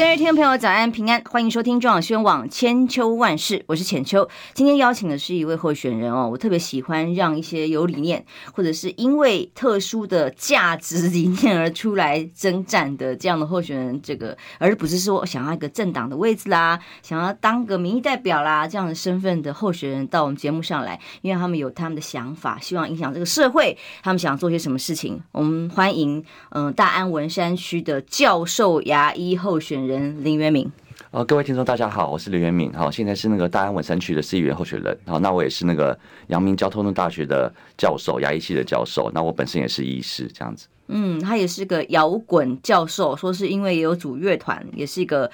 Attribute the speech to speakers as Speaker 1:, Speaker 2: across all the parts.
Speaker 1: 各位听众朋友，早安平安，欢迎收听中广新闻网千秋万世，我是浅秋。今天邀请的是一位候选人哦，我特别喜欢让一些有理念，或者是因为特殊的价值理念而出来征战的这样的候选人，这个而不是说想要一个政党的位置啦，想要当个民意代表啦这样的身份的候选人到我们节目上来，因为他们有他们的想法，希望影响这个社会，他们想做些什么事情。我们欢迎嗯、大安文山区的教授牙医候选人。人林元敏，
Speaker 2: 呃，各位听众大家好，我是林元敏，好，现在是那个大安文山区的市议员候选人，好，那我也是那个阳明交通大学的教授，牙医系的教授，那我本身也是医师，这样子。
Speaker 1: 嗯，他也是个摇滚教授，说是因为也有组乐团，也是一个，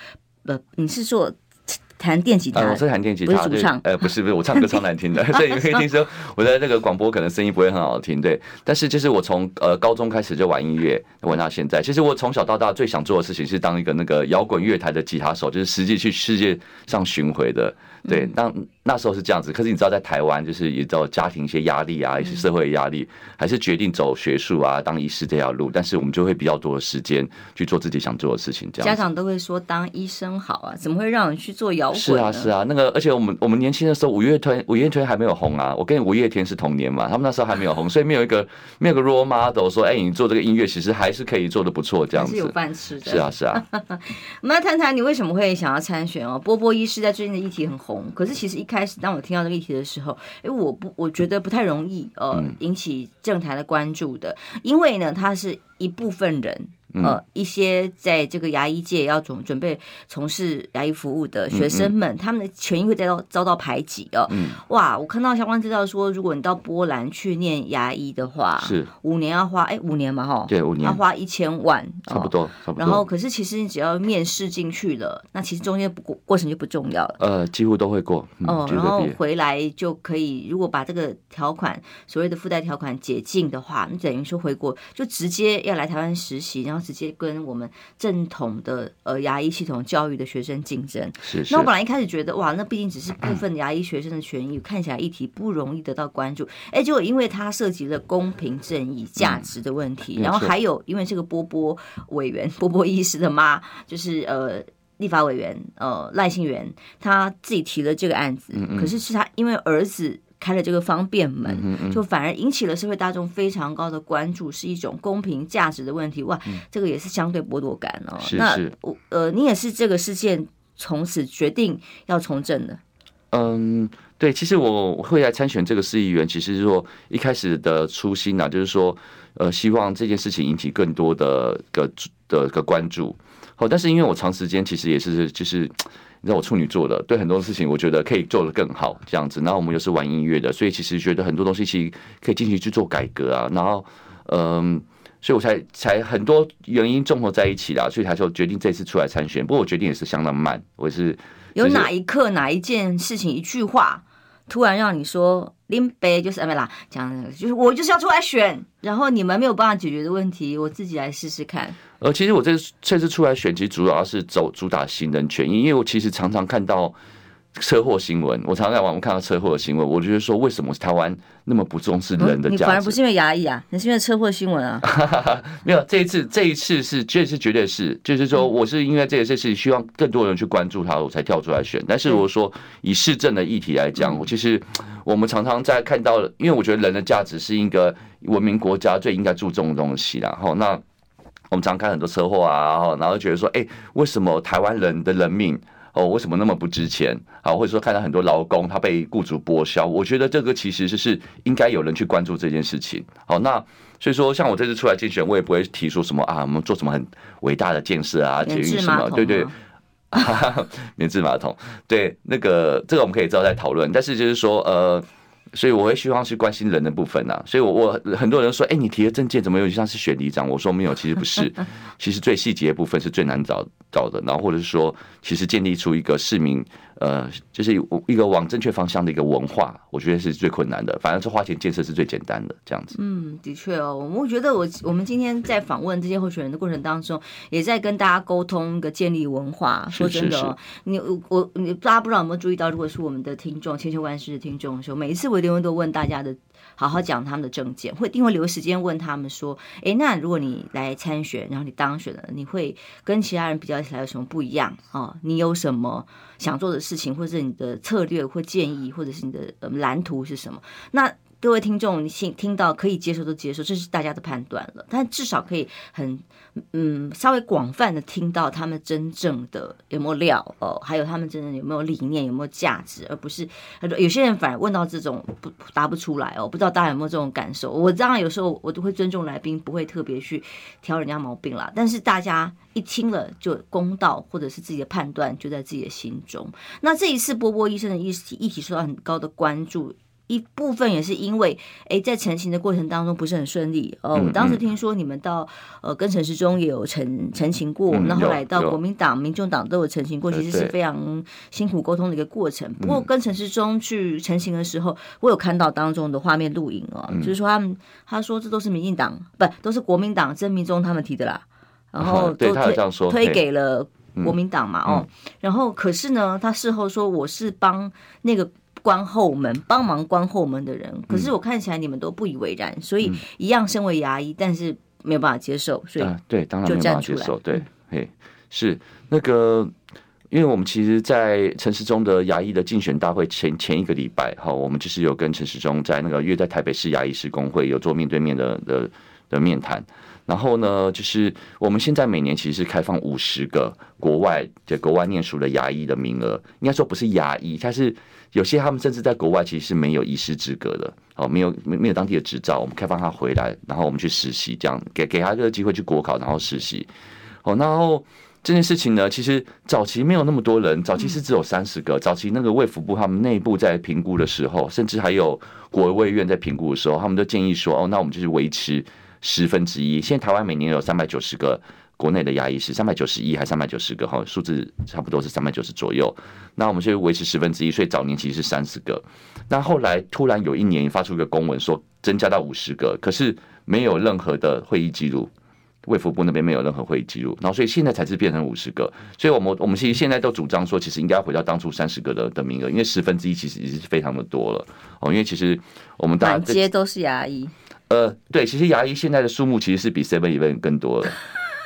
Speaker 1: 呃，你是说？弹电吉他，
Speaker 2: 呃、我是弹电吉他，
Speaker 1: 不是主唱，
Speaker 2: 呃，不是不是，我唱歌超难听的，所以你可以听说我在那个广播可能声音不会很好听，对。但是就是我从呃高中开始就玩音乐，玩到现在。其实我从小到大最想做的事情是当一个那个摇滚乐台的吉他手，就是实际去世界上巡回的。对，当那时候是这样子。可是你知道，在台湾就是也有家庭一些压力啊，一些社会压力，还是决定走学术啊，当医师这条路。但是我们就会比较多的时间去做自己想做的事情。这样，
Speaker 1: 家长都会说当医生好啊，怎么会让你去做摇滚？
Speaker 2: 是啊，是啊。那个，而且我们我们年轻的时候，五月天五月天还没有红啊。我跟五月天是同年嘛，他们那时候还没有红，所以没有一个没有个 role model 说，哎，你做这个音乐其实还是可以做的不错，这样子是
Speaker 1: 有饭吃的。
Speaker 2: 是啊，是啊。
Speaker 1: 我们来谈谈你为什么会想要参选哦？波波医师在最近的议题很红，可是其实一开开始，当我听到这个议题的时候，哎，我不，我觉得不太容易，呃，引起政坛的关注的，因为呢，它是一部分人。呃，一些在这个牙医界要准准备从事牙医服务的学生们，他们的权益会遭到遭到排挤哦。哇，我看到相关资料说，如果你到波兰去念牙医的话，是五年要花哎五年嘛哈，
Speaker 2: 对，五年
Speaker 1: 要花一千万，
Speaker 2: 差不多，差不多。
Speaker 1: 然后，可是其实你只要面试进去了，那其实中间不过过程就不重要了。
Speaker 2: 呃，几乎都会过。
Speaker 1: 哦，然后回来就可以，如果把这个条款所谓的附带条款解禁的话，你等于说回国就直接要来台湾实习，然后。直接跟我们正统的呃牙医系统教育的学生竞争。
Speaker 2: 是，是。
Speaker 1: 那我本来一开始觉得哇，那毕竟只是部分牙医学生的权益，看起来议题不容易得到关注。哎，结果因为它涉及了公平正义、价值的问题，然后还有因为这个波波委员、波波医师的妈，就是呃立法委员呃赖幸元，他自己提了这个案子，可是是他因为儿子。开了这个方便门，就反而引起了社会大众非常高的关注，是一种公平价值的问题。哇，这个也是相对剥夺感哦。
Speaker 2: 是是。
Speaker 1: 那我呃，你也是这个事件从此决定要从政的。
Speaker 2: 嗯，对，其实我会来参选这个市议员，其实是说一开始的初心呢、啊，就是说呃，希望这件事情引起更多的个的个关注。好，但是因为我长时间其实也是就是。你知道我处女座的，对很多事情我觉得可以做得更好，这样子。然后我们又是玩音乐的，所以其实觉得很多东西其实可以进行去做改革啊。然后，嗯，所以我才才很多原因综合在一起啦，所以才说决定这次出来参选。不过我决定也是相当慢，我是
Speaker 1: 有哪一刻哪一件事情一句话，突然让你说林北就是哎没啦，讲就是我就是要出来选，然后你们没有办法解决的问题，我自己来试试看。
Speaker 2: 呃，其实我这次这次出来选，其实主要是走主打新人权益，因为我其实常常看到车祸新闻，我常常在网上看到车祸的新闻，我觉得说为什么台湾那么不重视人的价值？嗯，你
Speaker 1: 反而不是因为牙医啊，你是因为车祸新闻啊？
Speaker 2: 没有，这一次这一次是这是绝对是，就是说我是因为这件事情希望更多人去关注它，我才跳出来选。但是如果说以市政的议题来讲，我其实我们常常在看到，因为我觉得人的价值是一个文明国家最应该注重的东西，然后那。我们常看很多车祸啊，然后觉得说，哎，为什么台湾人的人命哦，为什么那么不值钱？啊，或者说看到很多劳工他被雇主剥削，我觉得这个其实就是应该有人去关注这件事情。好，那所以说，像我这次出来竞选，我也不会提出什么啊，我们做什么很伟大的建设啊，捷运什么，对对，免治马桶，对那个这个我们可以之后再讨论。但是就是说，呃。所以我会希望是关心人的部分啊。所以我，我我很多人说，哎、欸，你提的证件怎么有点像是选里长？我说没有，其实不是，其实最细节的部分是最难找找的。然后或者是说，其实建立出一个市民。呃，就是一个往正确方向的一个文化，我觉得是最困难的。反而是花钱建设是最简单的，这样子。
Speaker 1: 嗯，的确哦，我觉得我我们今天在访问这些候选人的过程当中，也在跟大家沟通一个建立文化。说真的，哦，你我你大家不知道有没有注意到，如果是我们的听众千秋万世的听众的时候，每一次我一定会都问大家的。好好讲他们的政见，会一定会留时间问他们说：“哎，那如果你来参选，然后你当选了，你会跟其他人比较起来有什么不一样啊？你有什么想做的事情，或者是你的策略或建议，或者是你的蓝图是什么？”那各位听众，你听听到可以接受都接受，这是大家的判断了。但至少可以很嗯稍微广泛的听到他们真正的有没有料哦，还有他们真正有没有理念，有没有价值，而不是有些人反而问到这种不答不出来哦。不知道大家有没有这种感受？我当然有时候我都会尊重来宾，不会特别去挑人家毛病啦。但是大家一听了就公道，或者是自己的判断就在自己的心中。那这一次波波医生的议题议题受到很高的关注。一部分也是因为，哎，在成型的过程当中不是很顺利。哦。我当时听说你们到呃跟陈时中也有成成型过，那、嗯、后来到国民党、民众党都有成型过，其实是非常辛苦沟通的一个过程。不过跟陈时中去成型的时候，我有看到当中的画面录影哦，就是说他们他说这都是民进党不都是国民党曾铭宗他们提的啦，然后都推推给了国民党嘛哦，然后可是呢，他事后说我是帮那个。关后门，帮忙关后门的人，可是我看起来你们都不以为然，所以一样身为牙医，但是没有办法接受，所以
Speaker 2: 对，当然没有办法接受，对，嘿，是。那个，因为我们其实，在陈时中的牙医的竞选大会前前一个礼拜，哈，我们就是有跟陈时中在那个约在台北市牙医师工会有做面对面的的的面谈。然后呢，就是我们现在每年其实是开放五十个国外在国外念书的牙医的名额，应该说不是牙医，他是有些他们甚至在国外其实是没有医师资格的，哦，没有没没有当地的执照，我们开放他回来，然后我们去实习，这样给给他这个机会去国考，然后实习。哦，然后这件事情呢，其实早期没有那么多人，早期是只有三十个，早期那个卫福部他们内部在评估的时候，甚至还有国卫院在评估的时候，他们都建议说，哦，那我们就是维持。十分之一，现在台湾每年有三百九十个国内的牙医是，三百九十一还三百九十个哈，数字差不多是三百九十左右。那我们就维持十分之一，所以早年其实是三十个。那后来突然有一年发出一个公文说增加到五十个，可是没有任何的会议记录，卫福部那边没有任何会议记录，然后所以现在才是变成五十个。所以我们我们其实现在都主张说，其实应该要回到当初三十个的的名额，因为十分之一其实已经是非常的多了哦。因为其实我们大
Speaker 1: 满街都是牙医。
Speaker 2: 呃，对，其实牙医现在的数目其实是比 Seven Eleven 更多了，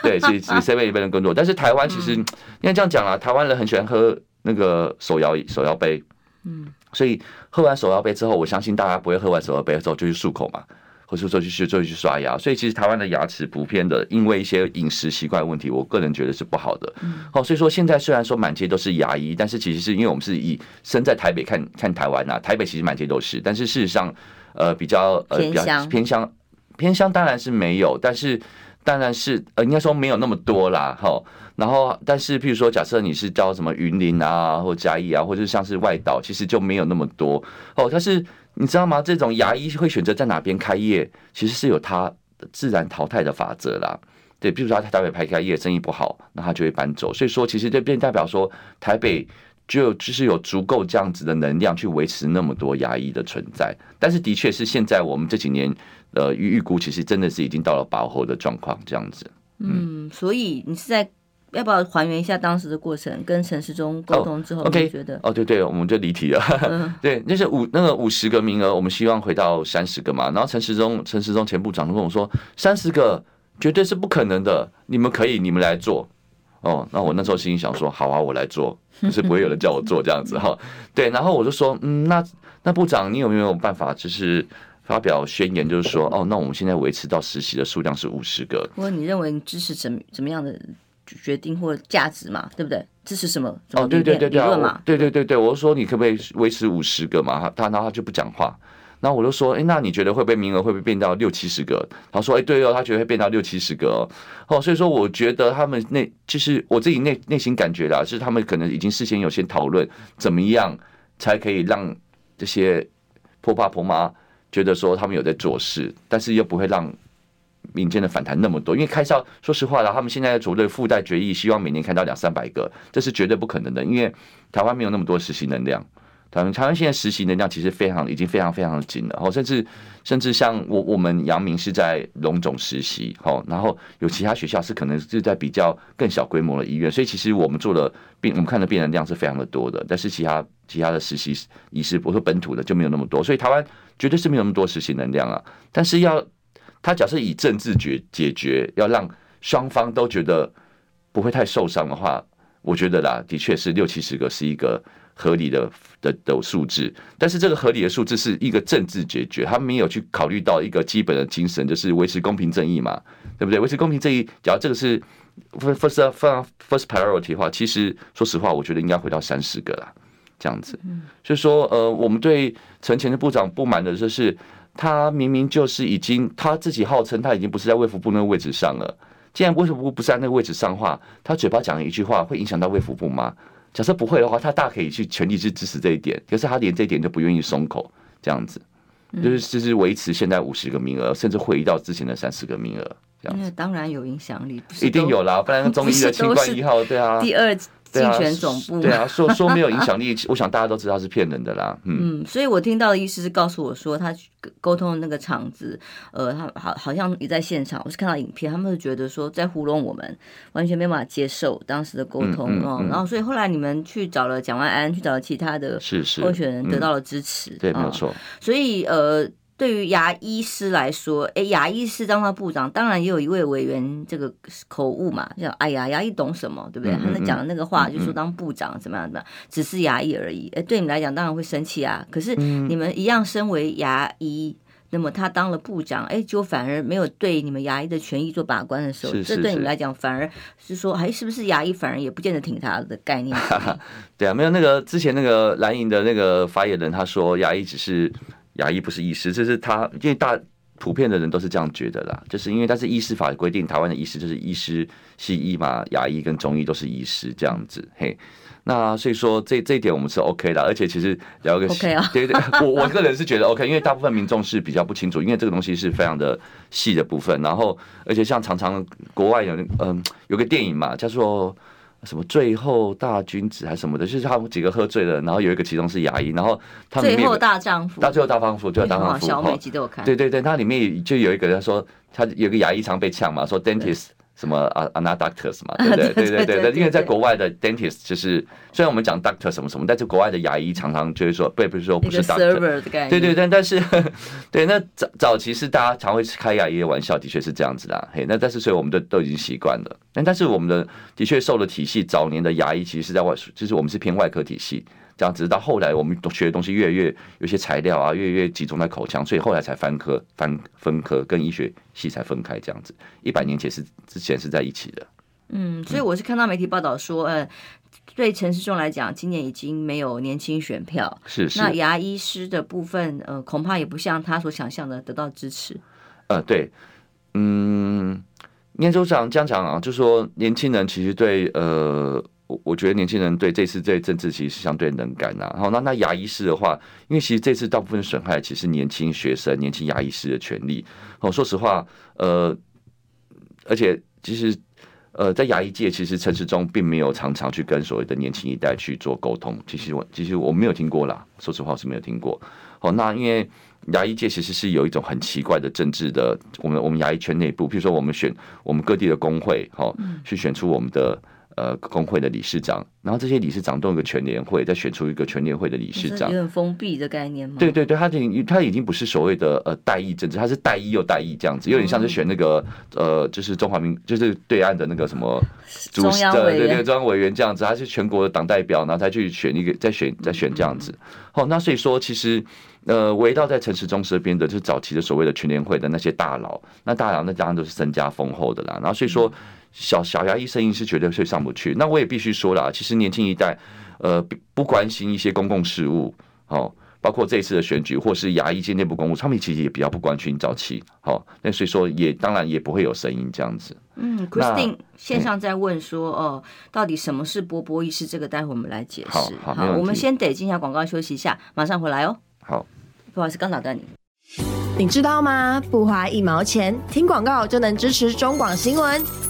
Speaker 2: 对，其实比 Seven Eleven 更多。但是台湾其实应该这样讲啦，台湾人很喜欢喝那个手摇手摇杯，嗯，所以喝完手摇杯之后，我相信大家不会喝完手摇杯之后就去漱口嘛，或者说就去就去刷牙。所以其实台湾的牙齿普遍的，因为一些饮食习惯问题，我个人觉得是不好的。好，所以说现在虽然说满街都是牙医，但是其实是因为我们是以身在台北看看台湾呐，台北其实满街都是，但是事实上。呃，比较呃比较偏乡，偏乡当然是没有，但是当然是呃应该说没有那么多啦，哈。然后，但是譬如说，假设你是到什么云林啊，或嘉义啊，或者像是外岛，其实就没有那么多哦。但是你知道吗？这种牙医会选择在哪边开业，其实是有它自然淘汰的法则啦。对，譬如说他台北拍开业生意不好，那他就会搬走。所以说，其实这便代表说台北。就就是有足够这样子的能量去维持那么多牙医的存在，但是的确是现在我们这几年呃预预估，其实真的是已经到了饱和的状况这样子。
Speaker 1: 嗯，所以你是在要不要还原一下当时的过程？跟陈时中沟通之后，你觉得？
Speaker 2: 哦，对对，我们就离题了。嗯、对，那是五那个五十个名额，我们希望回到三十个嘛。然后陈时中陈时中前部长跟我说，三十个绝对是不可能的，你们可以，你们来做。哦，那我那时候心里想说，好啊，我来做。就是不会有人叫我做这样子哈，对，然后我就说，嗯，那那部长，你有没有办法，就是发表宣言，就是说，哦，那我们现在维持到实习的数量是五十个。
Speaker 1: 不过你认为你支持怎怎么样的决定或价值嘛？对不对？支持什么？
Speaker 2: 哦，对对对对啊，对对对对，我就说你可不可以维持五十个嘛？他他然后他就不讲话。然后我就说，哎，那你觉得会不会名额会不会变到六七十个？他说，哎，对哦，他觉得会变到六七十个哦。所以说我觉得他们内就是我自己内内心感觉啦，是他们可能已经事先有先讨论，怎么样才可以让这些婆爸婆妈觉得说他们有在做事，但是又不会让民间的反弹那么多，因为开销，说实话啦，他们现在组队附带决议，希望每年开到两三百个，这是绝对不可能的，因为台湾没有那么多实习能量。台湾台湾现在实习能量其实非常已经非常非常紧了，哦，甚至甚至像我我们阳明是在龙总实习，哦，然后有其他学校是可能是在比较更小规模的医院，所以其实我们做的病，我们看的病人量是非常的多的，但是其他其他的实习医师，不是本土的就没有那么多，所以台湾绝对是没有那么多实习能量啊。但是要他假设以政治解解决，要让双方都觉得不会太受伤的话，我觉得啦，的确是六七十个是一个。合理的的的数字，但是这个合理的数字是一个政治解决，他没有去考虑到一个基本的精神，就是维持公平正义嘛，对不对？维持公平正义，假如这个是 first first first priority 的话，其实说实话，我觉得应该回到三十个啦，这样子。所以说，呃，我们对陈前的部长不满的就是，他明明就是已经他自己号称他已经不是在卫福部那个位置上了，既然卫福部不是在那个位置上话，他嘴巴讲一句话会影响到卫福部吗？假设不会的话，他大可以去全力去支持这一点，可是他连这一点都不愿意松口，这样子，就是就是维持现在五十个名额，甚至回到之前的三十个名额，这样子。
Speaker 1: 当然有影响力，
Speaker 2: 一定有啦，不然 中医的清冠一号，对啊，
Speaker 1: 第二。竞选总部
Speaker 2: 对啊，说说没有影响力，我想大家都知道是骗人的啦。
Speaker 1: 嗯，所以我听到的意思是告诉我说，他沟通的那个场子，呃，他好好像也在现场。我是看到影片，他们是觉得说在糊弄我们，完全没办法接受当时的沟通哦。然后，所以后来你们去找了蒋万安，去找了其他的候选人，得到了支持。
Speaker 2: 对，没有错。
Speaker 1: 所以呃。对于牙医师来说，哎，牙医师当他部长，当然也有一位委员这个口误嘛，叫哎呀，牙医懂什么，对不对？他们讲的那个话就是说当部长怎么样怎么样，只是牙医而已。哎，对你们来讲当然会生气啊。可是你们一样身为牙医，那么他当了部长，哎，就反而没有对你们牙医的权益做把关的时候，这对你们来讲反而是说，哎，是不是牙医反而也不见得挺他的概念？
Speaker 2: 对啊，没有那个之前那个蓝营的那个发言人他说牙医只是。牙医不是医师，这是他，因为大普遍的人都是这样觉得啦，就是因为但是医师法规定，台湾的医师就是医师西医嘛，牙医跟中医都是医师这样子，嘿，那所以说这这一点我们是 OK 的，而且其实聊个
Speaker 1: OK 啊，
Speaker 2: 对对，我我个人是觉得 OK，因为大部分民众是比较不清楚，因为这个东西是非常的细的部分，然后而且像常常国外有嗯有个电影嘛叫做。什么最后大君子还是什么的，就是他们几个喝醉了，然后有一个其中是牙医，然后他们
Speaker 1: 最后大丈夫，
Speaker 2: 到最后大丈夫，最后大丈夫，
Speaker 1: 小美记得我看，
Speaker 2: 对对对，那里面就有一个人说，他有个牙医常被呛嘛，说 dentist。什么啊啊那 doctors 嘛，对不对？对对对对，因为在国外的 dentist 就是，虽然我们讲 doctor 什么什么，但是国外的牙医常常就会说，不不是说不是 doctor，对对对，但是对那早早期是大家常会开牙医的玩笑，的确是这样子的，嘿，那但是所以我们都都已经习惯了，但但是我们的的确受的体系，早年的牙医其实是在外，就是我们是偏外科体系。这样，直到后来我们学的东西越来越有些材料啊，越来越集中在口腔，所以后来才分科、分分科跟医学系才分开这样子。一百年前是之前是在一起的。
Speaker 1: 嗯，所以我是看到媒体报道说，呃，对陈世忠来讲，今年已经没有年轻选票。
Speaker 2: 是是。
Speaker 1: 那牙医师的部分，呃，恐怕也不像他所想象的得到支持。
Speaker 2: 呃，对，嗯，念州长这样讲啊，就说年轻人其实对呃。我我觉得年轻人对这次这政治其实是相对能干呐。好，那那牙医师的话，因为其实这次大部分损害其实年轻学生、年轻牙医师的权利。哦，说实话，呃，而且其实呃，在牙医界，其实陈时中并没有常常去跟所谓的年轻一代去做沟通。其实我其实我没有听过啦，说实话我是没有听过。好，那因为牙医界其实是有一种很奇怪的政治的，我们我们牙医圈内部，譬如说我们选我们各地的工会，好，去选出我们的。呃，工会的理事长，然后这些理事长都有个全联会，再选出一个全联会的理事长，
Speaker 1: 有点封闭的概念吗？
Speaker 2: 对对对，他已他已经不是所谓的呃代议政治，他是代议又代议这样子，有点像是选那个呃，就是中华民，就是对岸的那个什么
Speaker 1: 中央委
Speaker 2: 员，对中央委员这样子，他是全国的党代表，然后再去选一个，再选再选这样子。好，那所以说其实呃，围绕在陈时中身边的，就是早期的所谓的全联会的那些大佬，那大佬那当然都是身家丰厚的啦，然后所以说。小小牙医声音是绝对是上不去。那我也必须说了，其实年轻一代，呃，不关心一些公共事务，哦，包括这一次的选举，或是牙医界内部公务，他们其实也比较不关心早期，好，那所以说也当然也不会有声音这样子。
Speaker 1: 嗯，Christine 线上在问说，哦，到底什么是波波医师？这个待会我们来解释。
Speaker 2: 好，好，
Speaker 1: 好，我们先得进下广告休息一下，马上回来哦。
Speaker 2: 好。
Speaker 1: 不好意思，刚打断你。
Speaker 3: 你知道吗？不花一毛钱，听广告就能支持中广新闻。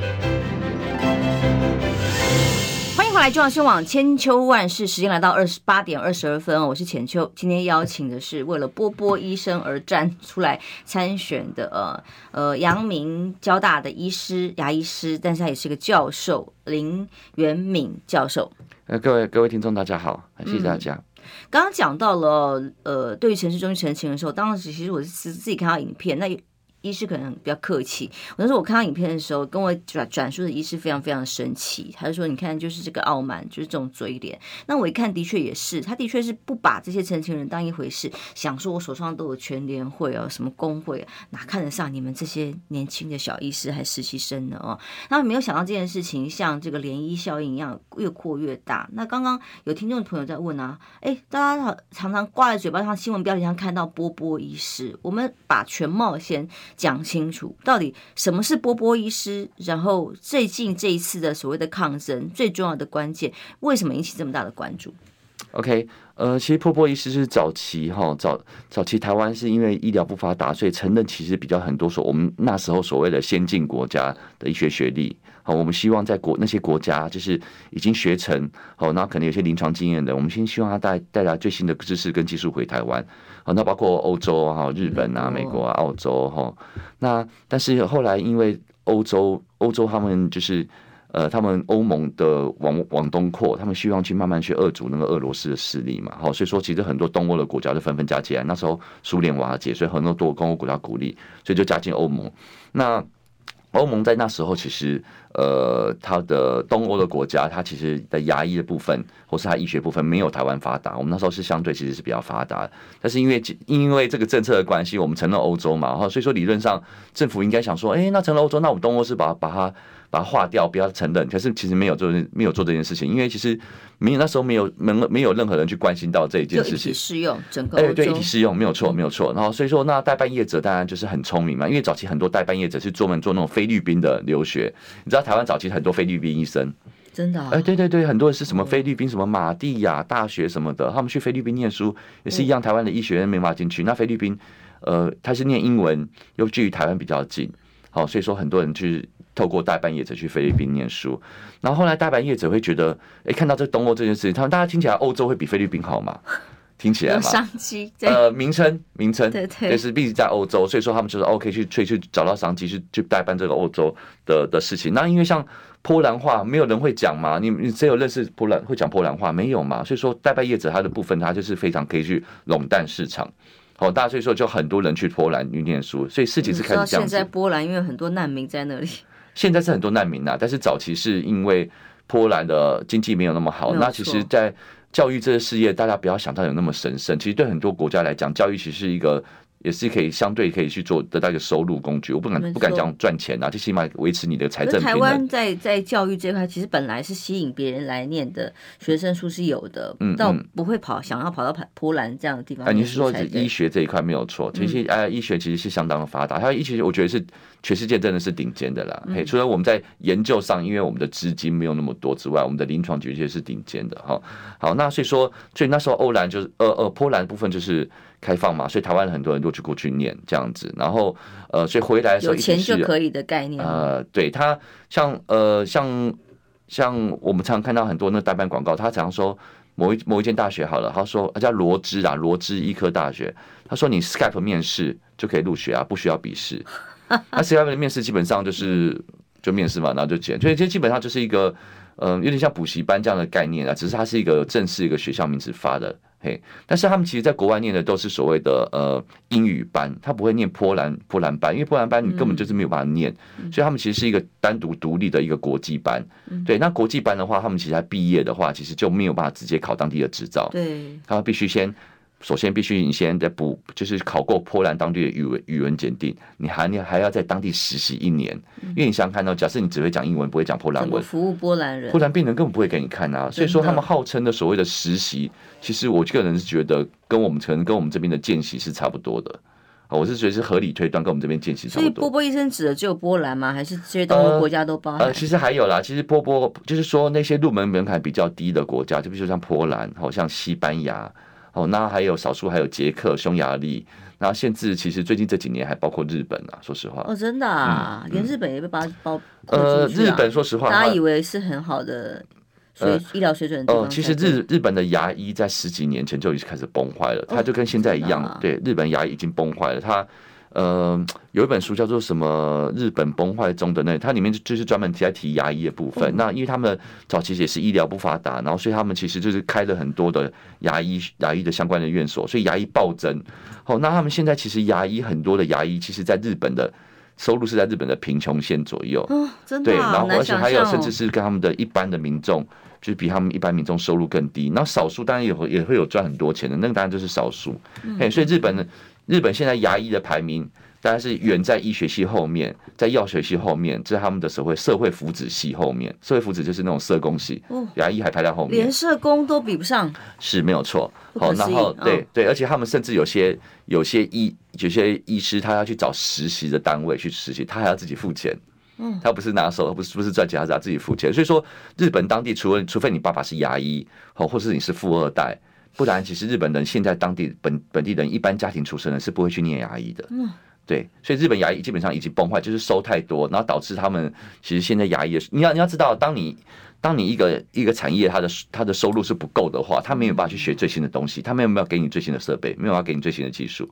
Speaker 1: 来，中央新闻网千秋万世，时间来到二十八点二十二分，我是浅秋。今天邀请的是为了波波医生而站出来参选的呃呃阳明交大的医师牙医师，但是他也是个教授林元敏教授。
Speaker 2: 呃，各位各位听众大家好，谢谢大家。嗯、
Speaker 1: 刚刚讲到了呃，对于城市中心陈情的时候，当时其实我是自己看到影片那。医师可能比较客气。我那时候我看到影片的时候，跟我转转述的医师非常非常生气。他就说：“你看，就是这个傲慢，就是这种嘴脸。”那我一看，的确也是，他的确是不把这些成情人当一回事，想说我手上都有全联会啊，什么工会，哪看得上你们这些年轻的小医师还实习生呢？哦，那没有想到这件事情像这个涟漪效应一样越扩越大。那刚刚有听众朋友在问啊，哎，大家常常挂在嘴巴上，新闻标题上看到波波医师，我们把全貌先。讲清楚到底什么是波波医师，然后最近这一次的所谓的抗争，最重要的关键，为什么引起这么大的关注
Speaker 2: ？OK，呃，其实波波医师是早期哈，早早期台湾是因为医疗不发达，所以承认其实比较很多说我们那时候所谓的先进国家的医学学历。好，我们希望在国那些国家就是已经学成，好，那可能有些临床经验的，我们先希望他带带来最新的知识跟技术回台湾。好，那包括欧洲哈、日本啊、美国啊、澳洲哈。那但是后来因为欧洲欧洲他们就是呃，他们欧盟的往往东扩，他们希望去慢慢去遏阻那个俄罗斯的势力嘛。好，所以说其实很多东欧的国家就纷纷加进来。那时候苏联瓦解，所以很多多东欧国家鼓励，所以就加进欧盟。那欧盟在那时候其实。呃，它的东欧的国家，它其实的牙医的部分，或是它医学部分，没有台湾发达。我们那时候是相对其实是比较发达，但是因为因为这个政策的关系，我们成了欧洲嘛，哈，所以说理论上政府应该想说，哎，那成了欧洲，那我们东欧是把把它。把它划掉，不要承认。可是其实没有做，没有做这件事情，因为其实没有那时候没有没没有任何人去关心到这一件事情。
Speaker 1: 适用整个
Speaker 2: 哎，对，一体适用没有错，没有错。然后所以说，那代办业者当然就是很聪明嘛，因为早期很多代办业者是专门做那种菲律宾的留学。你知道台湾早期很多菲律宾医生，
Speaker 1: 真的？
Speaker 2: 哎，对对对，很多人是什么菲律宾什么马蒂亚大学什么的，他们去菲律宾念书也是一样。台湾的医学院没法进去，那菲律宾呃，他是念英文，又距离台湾比较近，好，所以说很多人去。透过代办业者去菲律宾念书，然后后来代办业者会觉得，哎，看到这东欧这件事情，他们大家听起来欧洲会比菲律宾好吗？听起来嘛，
Speaker 1: 商机，
Speaker 2: 呃，名称名称，
Speaker 1: 对对，
Speaker 2: 但是毕竟在欧洲，所以说他们就是 OK 去去去找到商机去去代办这个欧洲的的事情。那因为像波兰话，没有人会讲嘛，你你只有认识波兰会讲波兰话没有嘛？所以说代办业者他的部分，他就是非常可以去垄断市场。好大，所以说就很多人去波兰去念书，所以事情是开始这样子。
Speaker 1: 现在波兰因为很多难民在那里。
Speaker 2: 现在是很多难民呐，但是早期是因为波兰的经济没有那么好。那其实，在教育这个事业，大家不要想到有那么神圣。其实对很多国家来讲，教育其实是一个。也是可以相对可以去做得到一个收入工具，我不敢不敢讲赚钱啊，最起码维持你的财政平衡。
Speaker 1: 台湾在在教育这块，其实本来是吸引别人来念的学生数是有的，嗯，但不会跑想要跑到波兰这样的地方。
Speaker 2: 啊，你是说医学这一块没有错？其实哎，医学其实是相当的发达，它医学我觉得是全世界真的是顶尖的啦。嘿，除了我们在研究上，因为我们的资金没有那么多之外，我们的临床的确是顶尖的哈。好，那所以说，所以那时候欧兰就是呃呃波兰部分就是。开放嘛，所以台湾很多人都去过去念这样子，然后呃，所以回来的时候
Speaker 1: 有钱就可以的概念。
Speaker 2: 呃，对他像呃像像我们常常看到很多那个代办广告，他常常说某一某一间大学好了，他说他叫罗兹啊，罗兹医科大学，他说你 Skype 面试就可以入学啊，不需要笔试。那 Skype 的面试基本上就是就面试嘛，然后就剪，所以这基本上就是一个嗯、呃、有点像补习班这样的概念啊，只是它是一个正式一个学校名字发的。嘿，但是他们其实在国外念的都是所谓的呃英语班，他不会念波兰波兰班，因为波兰班你根本就是没有办法念，嗯、所以他们其实是一个单独独立的一个国际班。嗯、对，那国际班的话，他们其实毕业的话，其实就没有办法直接考当地的执照。
Speaker 1: 对，
Speaker 2: 他们必须先首先必须你先得补，就是考过波兰当地的语文语文检定，你还你还要在当地实习一年，因为你想想看到，假设你只会讲英文，不会讲波兰文，
Speaker 1: 服务波兰人，
Speaker 2: 波兰病人根本不会给你看啊。所以说他们号称的所谓的实习，其实我个人是觉得跟我们可能跟我们这边的见习是差不多的。我是觉得是合理推断，跟我们这边见习差不多。
Speaker 1: 所以波波医生指的只有波兰吗？还是这些东欧国家都包含？
Speaker 2: 呃，其实还有啦。其实波波就是说那些入门门槛比较低的国家，就比如说像波兰，好像西班牙，哦，那还有少数还有捷克、匈牙利，那甚至其实最近这几年还包括日本啊。说实话，
Speaker 1: 哦，真的啊，连日本也被把它包。
Speaker 2: 呃，日本说实话，
Speaker 1: 大家以为是很好的。呃，医疗水准
Speaker 2: 哦，其实日日本的牙医在十几年前就已经开始崩坏了，它就跟现在一样，对，日本牙医已经崩坏了。它呃有一本书叫做什么《日本崩坏中的那》，它里面就是专门提在提牙医的部分。那因为他们早期也是医疗不发达，然后所以他们其实就是开了很多的牙医牙医的相关的院所，所以牙医暴增。好，那他们现在其实牙医很多的牙医，其实在日本的收入是在日本的贫穷线左右。
Speaker 1: 哦，真的，
Speaker 2: 对，然后而且还有甚至是跟他们的一般的民众。就是比他们一般民众收入更低，那少数当然也会也会有赚很多钱的，那个当然就是少数。哎，所以日本呢，日本现在牙医的排名当然是远在医学系后面，在药学系后面，在他们的社会社会福祉系后面，社会福祉就是那种社工系，牙医还排在后面，
Speaker 1: 连社工都比不上，
Speaker 2: 是没有错。好，然后对对，而且他们甚至有些有些医有些医师，他要去找实习的单位去实习，他还要自己付钱。他不是拿手，不是不是赚钱，他是他自己付钱。所以说，日本当地除了除非你爸爸是牙医，哦，或是你是富二代，不然其实日本人现在当地本本地人一般家庭出身的是不会去念牙医的。嗯，对，所以日本牙医基本上已经崩坏，就是收太多，然后导致他们其实现在牙医，你要你要知道，当你当你一个一个产业，它的它的收入是不够的话，他没有办法去学最新的东西，他没有办法给你最新的设备，没有办法给你最新的技术。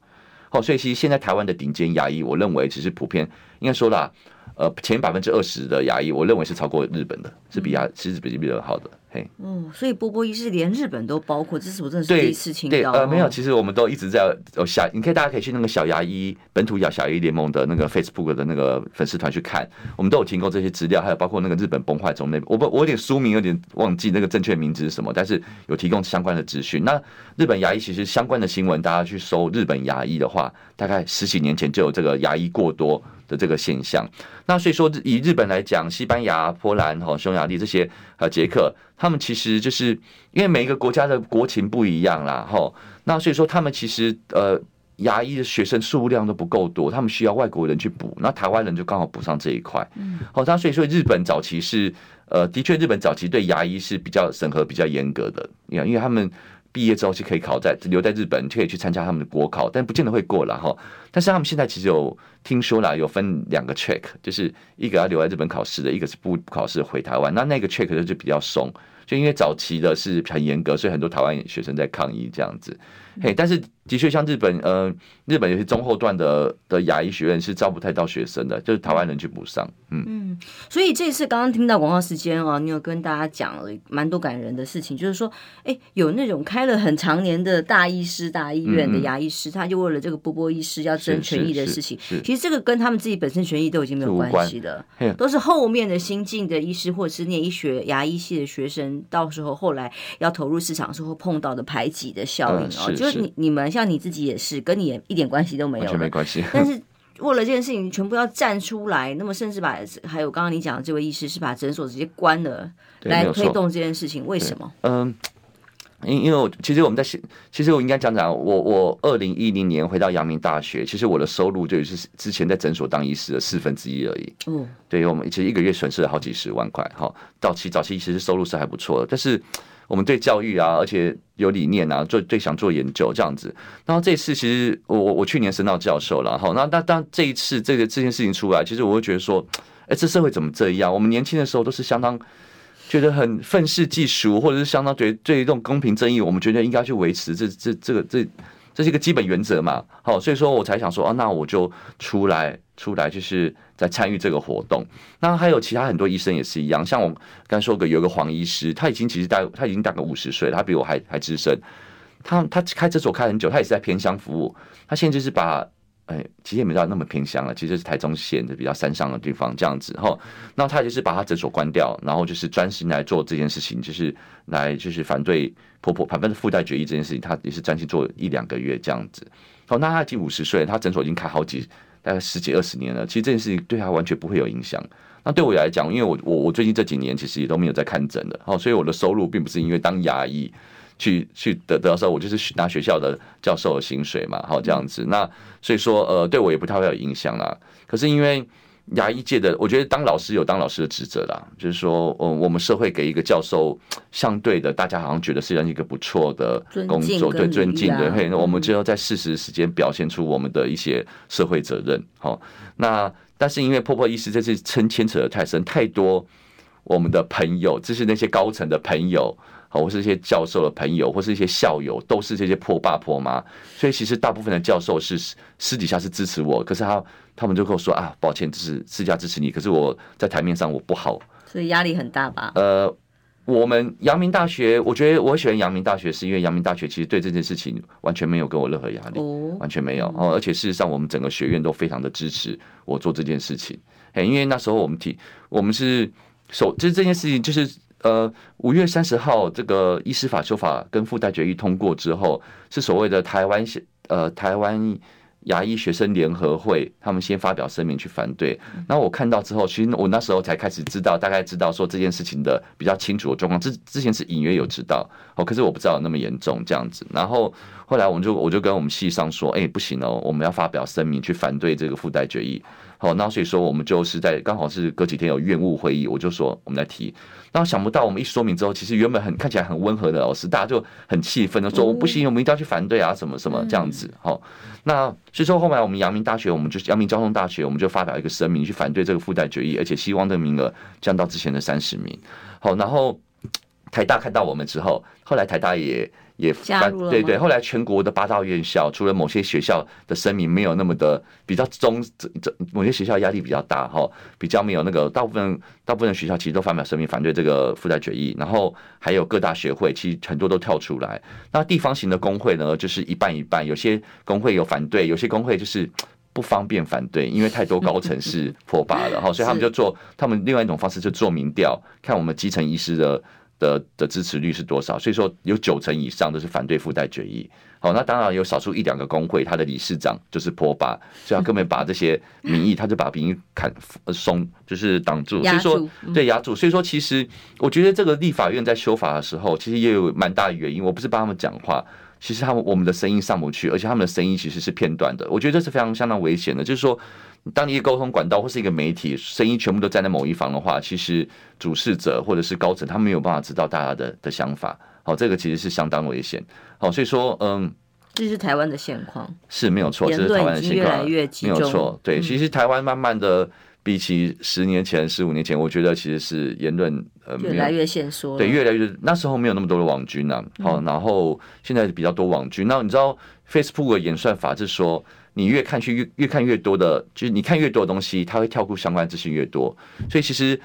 Speaker 2: 哦，所以其实现在台湾的顶尖牙医，我认为只是普遍应该说啦。呃，前百分之二十的牙医，我认为是超过日本的，是比牙其实比日本好的。嘿，
Speaker 1: 嗯，所以波波医师连日本都包括，这是我真的是第一次听到。
Speaker 2: 对，呃，没有，其实我们都一直在哦小，你可以大家可以去那个小牙医本土牙小牙医联盟的那个 Facebook 的那个粉丝团去看，我们都有提供这些资料，还有包括那个日本崩坏中那，我不我有点书名有点忘记那个正确名字是什么，但是有提供相关的资讯。那日本牙医其实相关的新闻，大家去搜日本牙医的话，大概十几年前就有这个牙医过多的这个现象。那所以说，以日本来讲，西班牙、波兰、哈、匈牙利这些呃捷克。他们其实就是因为每一个国家的国情不一样啦，吼，那所以说他们其实呃牙医的学生数量都不够多，他们需要外国人去补，那台湾人就刚好补上这一块，嗯，好，那所以说日本早期是呃的确日本早期对牙医是比较审核比较严格的，因为因为他们毕业之后就可以考在留在日本，可以去参加他们的国考，但不见得会过了哈。但是他们现在其实有听说了，有分两个 check，就是一个要留在日本考试的，一个是不考试回台湾，那那个 check 就就比较松。就因为早期的是很严格，所以很多台湾学生在抗议这样子。嘿，但是的确像日本，呃，日本有些中后段的的牙医学院是招不太到学生的，就是台湾人去补上。嗯。嗯，
Speaker 1: 所以这次刚刚听到广告时间哦，你有跟大家讲了蛮多感人的事情，就是说，哎，有那种开了很长年的大医师、大医院的牙医师，他就为了这个波波医师要争权益的事情，其实这个跟他们自己本身权益都已经没有关系的，都是后面的新进的医师或者是念医学牙医系的学生。到时候后来要投入市场时候碰到的排挤的效应哦，嗯、是是。就是你你们像你自己也是，跟你也一点关系都没有，
Speaker 2: 完全没关系。
Speaker 1: 但是为了这件事情，全部要站出来，那么甚至把还有刚刚你讲的这位医师是把诊所直接关了，来推动这件事情，为什么？
Speaker 2: 嗯。因因为我其实我们在其实我应该讲讲，我我二零一零年回到阳明大学，其实我的收入就是之前在诊所当医师的四分之一而已。嗯，对我们其实一个月损失了好几十万块。哈，早期早期其实收入是还不错的，但是我们对教育啊，而且有理念啊，做最想做研究这样子。然后这次其实我我去年升到教授了，好，那那当这一次这个这件事情出来，其实我会觉得说，哎，这社会怎么这样？我们年轻的时候都是相当。觉得很愤世嫉俗，或者是相当对对这种公平正义，我们觉得应该去维持这这这个这这是一个基本原则嘛。好，所以说我才想说啊，那我就出来出来，就是在参与这个活动。那还有其他很多医生也是一样，像我刚才说个有个黄医师，他已经其实大他已经大概五十岁，他比我还还资深。他他开诊所开很久，他也是在偏乡服务。他现在就是把哎，其实也没到那么偏乡了，其实是台中县的比较山上的地方这样子。哈，那他就是把他诊所关掉，然后就是专心来做这件事情，就是来就是反对婆婆反正附带决议这件事情，他也是专心做一两个月这样子。好，那他已经五十岁，他诊所已经开好几大概十几二十年了，其实这件事情对他完全不会有影响。那对我来讲，因为我我我最近这几年其实也都没有在看诊的，好，所以我的收入并不是因为当牙医去去得得到时候，我就是拿学校的教授的薪水嘛，好这样子。那所以说呃，对我也不太会有影响啦。可是因为牙医界的，我觉得当老师有当老师的职责啦，就是说，嗯，我们社会给一个教授相对的，大家好像觉得是一个不错的工作，对尊敬的，嘿，那我们就要在适时时间表现出我们的一些社会责任，好，那。但是因为破破医师这次牵牵扯的太深太多，我们的朋友，就是那些高层的朋友，好或是一些教授的朋友，或是一些校友，都是这些破爸破妈，所以其实大部分的教授是私底下是支持我，可是他他们就跟我说啊，抱歉，就是私下支持你，可是我在台面上我不好，
Speaker 1: 所以压力很大吧？
Speaker 2: 呃。我们阳明大学，我觉得我喜欢阳明大学，是因为阳明大学其实对这件事情完全没有给我任何压力，完全没有哦。而且事实上，我们整个学院都非常的支持我做这件事情。哎，因为那时候我们提，我们是首，就是这件事情，就是呃，五月三十号这个医师法修法跟附带决议通过之后，是所谓的台湾呃台湾。牙医学生联合会，他们先发表声明去反对。然后我看到之后，其实我那时候才开始知道，大概知道说这件事情的比较清楚的状况。之之前是隐约有知道，哦，可是我不知道那么严重这样子。然后后来我们就我就跟我们系上说，哎，不行哦，我们要发表声明去反对这个附带决议。好，那所以说我们就是在刚好是隔几天有院务会议，我就说我们来提。然后想不到我们一说明之后，其实原本很看起来很温和的老师，大家就很气愤的说：“我不行，我们一定要去反对啊，什么什么这样子。”好，那所以说后来我们阳明大学，我们就阳明交通大学，我们就发表一个声明去反对这个附带决议，而且希望这个名额降到之前的三十名。好，然后台大看到我们之后，后来台大也。也反对对，后来全国的八大院校，除了某些学校的声明没有那么的比较中，这这某些学校压力比较大哈，比较没有那个大部分大部分的学校其实都发表声明反对这个附带决议，然后还有各大学会其实很多都跳出来。那地方型的工会呢，就是一半一半，有些工会有反对，有些工会就是不方便反对，因为太多高层是婆爸了哈，所以他们就做他们另外一种方式，就做民调，看我们基层医师的。的的支持率是多少？所以说有九成以上都是反对附带决议。好，那当然有少数一两个工会，他的理事长就是婆爸，所以他根本把这些民意，他就把民意砍松，就是挡住。所以说，对压住。所以说，其实我觉得这个立法院在修法的时候，其实也有蛮大的原因。我不是帮他们讲话，其实他们我们的声音上不去，而且他们的声音其实是片段的。我觉得这是非常相当危险的，就是说。当你一个沟通管道或是一个媒体，声音全部都站在某一方的话，其实主事者或者是高层，他没有办法知道大家的的想法。好，这个其实是相当危险。好，所以说，嗯，
Speaker 1: 这是台湾的现况，
Speaker 2: 是没有错，这是台湾的现况，
Speaker 1: 越来越
Speaker 2: 没有错。对，其实台湾慢慢的比起十年前、十五年前，我觉得其实是言论呃
Speaker 1: 越来越限缩，
Speaker 2: 对，越来越那时候没有那么多的网军啊。好，然后现在比较多网军。那你知道 Facebook 的演算法是说？你越看去越越看越多的，就是你看越多的东西，它会跳过相关资讯越多。所以其实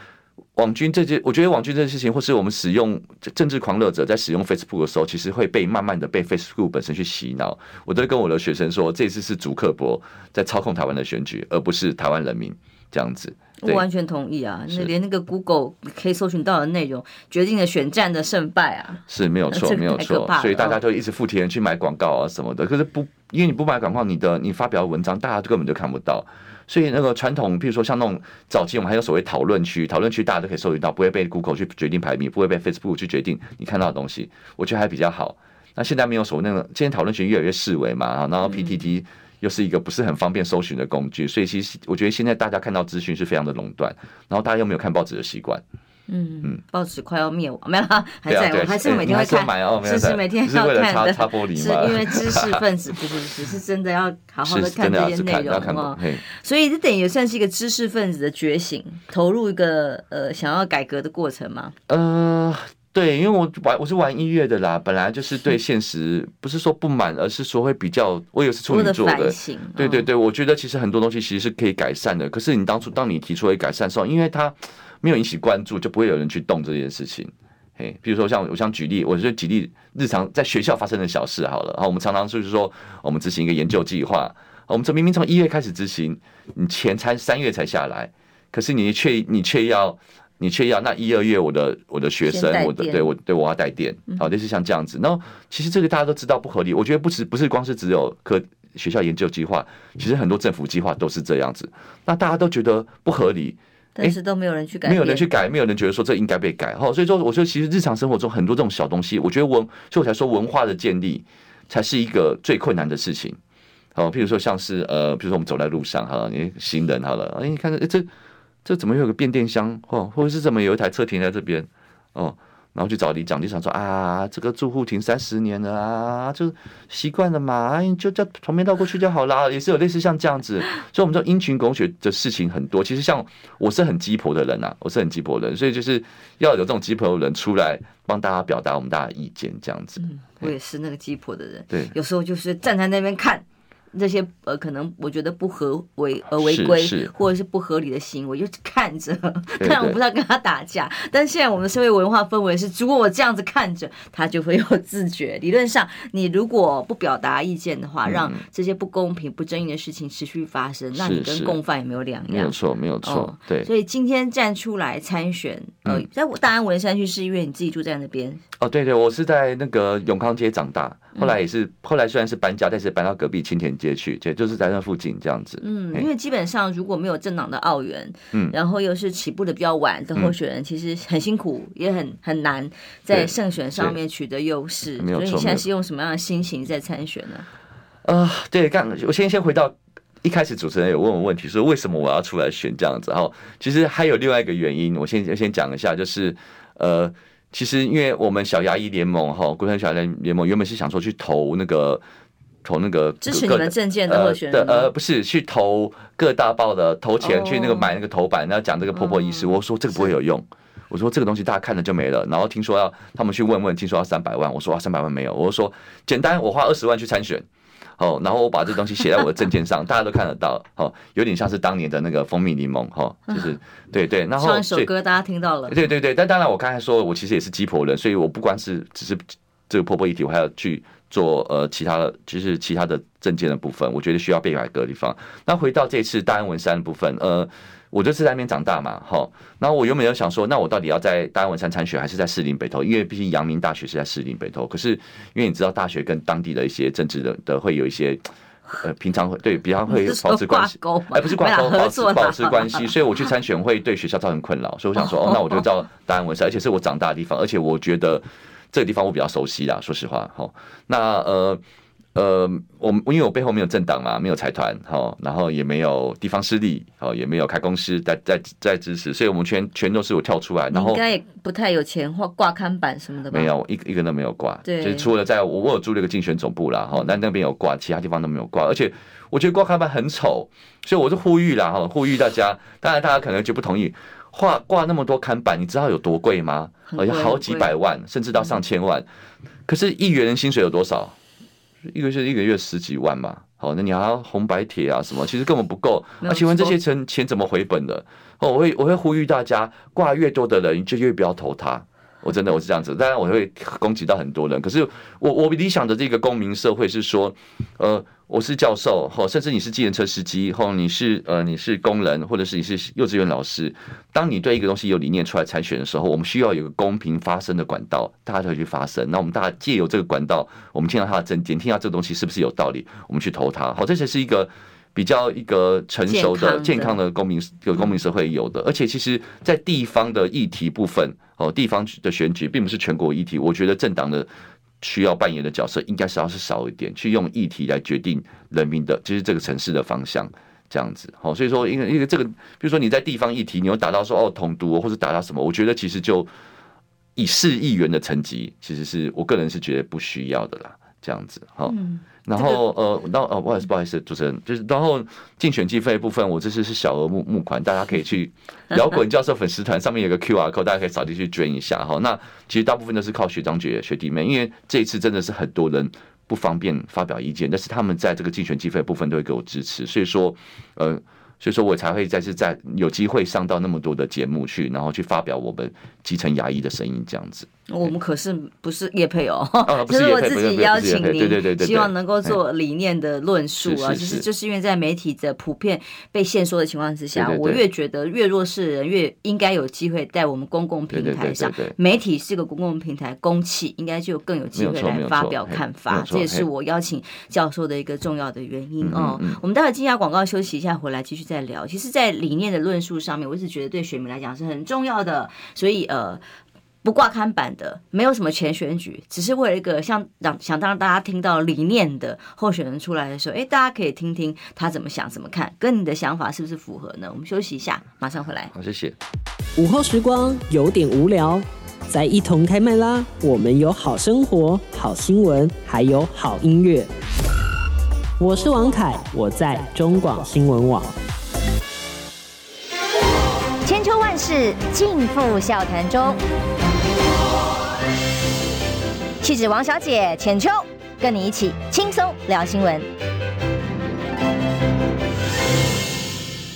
Speaker 2: 网军这件，我觉得网军这件事情，或是我们使用政治狂热者在使用 Facebook 的时候，其实会被慢慢的被 Facebook 本身去洗脑。我都跟我的学生说，这次是主客博在操控台湾的选举，而不是台湾人民这样子。
Speaker 1: 我完全同意啊！那连那个 Google 可以搜寻到的内容，决定了选战的胜败啊！
Speaker 2: 是没有错，没有错。所以大家就一直付钱去买广告啊什么的。可是不，因为你不买广告，你的你发表的文章，大家根本就看不到。所以那个传统，譬如说像那种早期，我们还有所谓讨论区，讨论区大家都可以搜寻到，不会被 Google 去决定排名，不会被 Facebook 去决定你看到的东西。我觉得还比较好。那现在没有所谓那个，今天讨论区越来越式微嘛，然后 PTT。又是一个不是很方便搜寻的工具，所以其实我觉得现在大家看到资讯是非常的垄断，然后大家又没有看报纸的习惯。嗯嗯，报纸快要灭亡，没有还在，我还是每天会看，是是每天要看的，是因为知识分子不是只是真的要好好的看这些内容哦。所以这等于也算是一个知识分子的觉醒，投入一个呃想要改革的过程吗？呃。对，因为我玩我是玩音乐的啦，本来就是对现实不是说不满，而是说会比较，我也是处女座的，对对对，我觉得其实很多东西其实是可以改善的。可是你当初当你提出来改善的时候，因为它没有引起关注，就不会有人去动这件事情。嘿，比如说像我想举例，我就举例日常在学校发生的小事好了。然后我们常常就是说，我们执行一个研究计划。我们从明明从一月开始执行，你钱才三月才下来，可是你却你却要你却要那一二月我的我的学生，我的对我对我要带电，好，类似像这样子。然后其实这个大家都知道不合理，我觉得不止不是光是只有科学校研究计划，其实很多政府计划都是这样子。那大家都觉得不合理。
Speaker 1: 但是都没有人去改，
Speaker 2: 没有人去改，没有人觉得说这应该被改哈。所以说，我说其实日常生活中很多这种小东西，我觉得文，所以我才说文化的建立才是一个最困难的事情。好，譬如说像是呃，比如说我们走在路上哈，你行人好了，哎，你看这这这怎么有个变电箱哦或者是怎么有一台车停在这边哦？然后去找里长，里长说啊，这个住户停三十年了啊，就习惯了嘛，哎，就叫旁边绕过去就好啦。也是有类似像这样子，所以我们说因群拱雪的事情很多。其实像我是很鸡婆的人呐，我是很鸡婆的人，所以就是要有这种鸡婆的人出来帮大家表达我们大家意见，这样子。
Speaker 1: 嗯，我也是那个鸡婆的人，
Speaker 2: 对，有
Speaker 1: 时候就是站在那边看。这些呃，可能我觉得不合违呃违规，或者是不合理的行为，就看着。当然我不知道跟他打架，但是现在我们的社会文化氛围是，如果我这样子看着，他就会有自觉。理论上，你如果不表达意见的话，让这些不公平、不正义的事情持续发生，那你跟共犯也没有两样。
Speaker 2: 没有错，没有错。对。
Speaker 1: 所以今天站出来参选，呃，在大安文山区是因为你自己住在那边。
Speaker 2: 哦，对对，我是在那个永康街长大。后来也是，后来虽然是搬家，但是搬到隔壁青田街去，对，就是在那附近这样子。
Speaker 1: 嗯，因为基本上如果没有政党的澳元，嗯，然后又是起步的比较晚的候选人，其实很辛苦，也很很难在胜选上面取得优势。没有错。所以你现在是用什么样的心情在参选呢？
Speaker 2: 呃，对，刚我先先回到一开始主持人有问我问题，说为什么我要出来选这样子？然后其实还有另外一个原因，我先先讲一下，就是呃。其实，因为我们小牙医联盟哈，国产小牙医联盟原本是想说去投那个投那个
Speaker 1: 支持你们政见的候选
Speaker 2: 人，呃，不是去投各大报的投钱去那个买那个头版，然后讲这个婆婆医师。我说这个不会有用，我说这个东西大家看了就没了。然后听说要他们去问问，听说要三百万，我说啊三百万没有，我说简单，我花二十万去参选。哦，然后我把这东西写在我的证件上，大家都看得到。哦，有点像是当年的那个蜂蜜柠檬，哈，就是 对对。然后
Speaker 1: 唱一首歌，大家听到了。
Speaker 2: 对对对，但当然我刚才说，我其实也是鸡婆人，所以我不光是只是这个婆婆议题，我还要去做呃其他的，就是其他的证件的部分，我觉得需要被改革的地方。那回到这次大安文山的部分，呃。我就是在那边长大嘛，哈，然后我原本有想说，那我到底要在大安文山参选，还是在士林北投？因为毕竟阳明大学是在士林北投。可是因为你知道，大学跟当地的一些政治的的会有一些，呃，平常会对比方会保持关系，哎，不是挂钩，保持保持关系，所以我去参选会对学校造成困扰，所以我想说，哦，那我就到大安文山，而且是我长大的地方，而且我觉得这个地方我比较熟悉啦，说实话，哈，那呃。呃，我因为我背后没有政党嘛，没有财团，哈，然后也没有地方势力，哦，也没有开公司在在在支持，所以我们全全都是我跳出来，然后应
Speaker 1: 该也不太有钱或挂看板什么的吧？
Speaker 2: 没有，一个一个都没有挂，对，就是除了在我我有租了一个竞选总部啦，哈，但那边有挂，其他地方都没有挂，而且我觉得挂看板很丑，所以我是呼吁啦，哈，呼吁大家，当然大家可能就不同意，挂挂那么多看板，你知道有多贵吗？而且好几百万，甚至到上千万，嗯、可是议员薪水有多少？一个是一个月十几万嘛，好，那你还要红白帖啊什么，其实根本不够。那请问这些钱钱怎么回本的？哦，我会我会呼吁大家，挂越多的人就越不要投他。我真的我是这样子，当然我会攻击到很多人。可是我我理想的这个公民社会是说，呃，我是教授，或甚至你是计程车司机，或你是呃你是工人，或者是你是幼稚园老师。当你对一个东西有理念出来参选的时候，我们需要有个公平发声的管道，大家才会去发声。那我们大家借由这个管道，我们听到他的证件，听到这个东西是不是有道理，我们去投他。好，这才是一个。比较一个成熟的、健康的公民，有公民社会有的，而且其实，在地方的议题部分，哦，地方的选举并不是全国议题。我觉得政党的需要扮演的角色，应该是要是少一点，去用议题来决定人民的，就是这个城市的方向，这样子。好，所以说，因为因为这个，比如说你在地方议题，你有达到说哦统独，或者达到什么，我觉得其实就以市议员的层级，其实是我个人是觉得不需要的啦，这样子。好。然后呃，然后呃，不好意思，不好意思，主持人，就是然后竞选经费部分，我这次是小额募募款，大家可以去 摇滚教授粉丝团上面有个 QR code，大家可以扫进去捐一下哈。那其实大部分都是靠学长姐学弟妹，因为这一次真的是很多人不方便发表意见，但是他们在这个竞选经费部分都会给我支持，所以说呃所以说我才会再次在有机会上到那么多的节目去，然后去发表我们基层牙医的声音这样子。
Speaker 1: 我们可是不是业配哦，
Speaker 2: 哦
Speaker 1: 就是我自己邀请您，
Speaker 2: 对对对对，
Speaker 1: 希望能够做理念的论述啊。就是就是因为在媒体的普遍被限缩的情况之下，我越觉得越弱势的人越应该有机会在我们公共平台上。媒体是个公共平台，公器应该就更有机会来发表看法。这也是我邀请教授的一个重要的原因哦。我们待会进下广告休息一下，回来继续再聊。其实，在理念的论述上面，我一直觉得对选民来讲是很重要的，所以呃。不挂刊版的，没有什么前选举，只是为了一个像让想让大家听到理念的候选人出来的时候，哎，大家可以听听他怎么想、怎么看，跟你的想法是不是符合呢？我们休息一下，马上回来。
Speaker 2: 好，谢谢。
Speaker 4: 午后时光有点无聊，再一同开麦啦！我们有好生活、好新闻，还有好音乐。我是王凯，我在中广新闻网。
Speaker 5: 千秋万世尽付笑谈中。气质王小姐浅秋，跟你一起轻松聊新闻。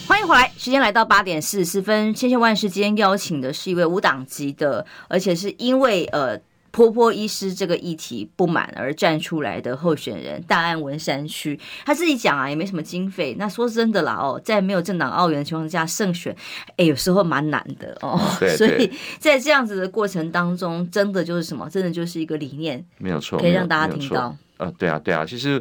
Speaker 1: 欢迎回来，时间来到八点四十四分。千秋万世今天邀请的是一位无党籍的，而且是因为呃。波波医师这个议题不满而站出来的候选人，大安文山区，他自己讲啊，也没什么经费。那说真的啦，哦，在没有政党澳援的情况下胜选，哎，有时候蛮难的哦。对，所以在这样子的过程当中，真的就是什么？真的就是一个理念，
Speaker 2: 没有错，
Speaker 1: 可以让大家听到。
Speaker 2: 呃，对啊，对啊。其实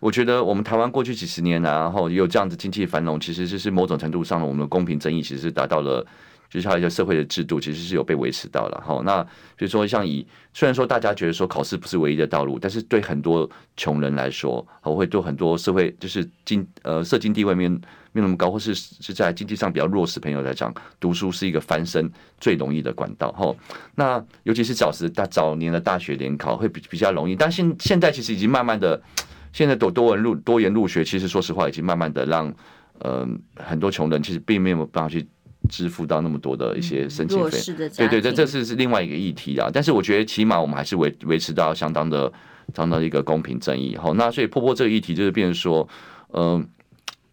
Speaker 2: 我觉得我们台湾过去几十年啊，然后也有这样子经济繁荣，其实就是某种程度上，我们的公平正义其实是达到了。就是还有一些社会的制度，其实是有被维持到了哈。那比如说像以，虽然说大家觉得说考试不是唯一的道路，但是对很多穷人来说，我会对很多社会就是经呃社经地位没没那么高，或是是在经济上比较弱势朋友来讲，读书是一个翻身最容易的管道哈。那尤其是早时大早年的大学联考会比比较容易，但现现在其实已经慢慢的，现在多多文入多元入学，其实说实话已经慢慢的让呃很多穷人其实并没有办法去。支付到那么多的一些申请费，对对，这这是是另外一个议题啊。但是我觉得起码我们还是维维持到相当的、相当的一个公平正义。好，那所以破破这个议题就是变成说，嗯、呃，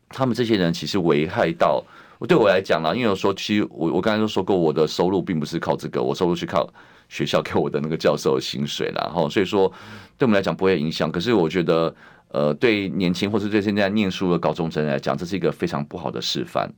Speaker 2: 他们这些人其实危害到我对我来讲啦，因为我说其实我我刚才都说过，我的收入并不是靠这个，我收入是靠学校给我的那个教授的薪水啦。哈，所以说对我们来讲不会影响。可是我觉得，呃，对年轻或是对现在念书的高中生来讲，这是一个非常不好的示范。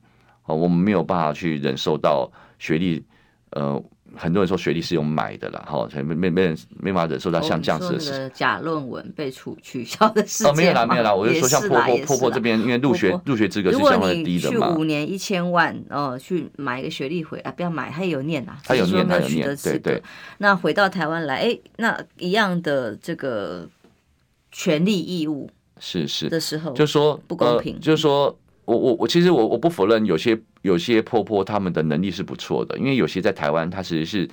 Speaker 2: 哦，我们没有办法去忍受到学历，呃，很多人说学历是用买的啦，哈，没没没人没法忍受到像这样子的事。
Speaker 1: 假论文被取取消的事情。
Speaker 2: 哦，没有啦，没有啦，我就说像婆婆婆婆这边，因为入学入学资格是相对低的嘛。
Speaker 1: 去五年一千万，哦，去买一个学历回来，不要买，他也有念啊，
Speaker 2: 他有念，他有
Speaker 1: 念，对对。那回到台湾来，哎，那一样的这个权利义务
Speaker 2: 是是
Speaker 1: 的时候，
Speaker 2: 就说
Speaker 1: 不公平，
Speaker 2: 就是说。我我我其实我我不否认有些有些婆婆他们的能力是不错的，因为有些在台湾他其实是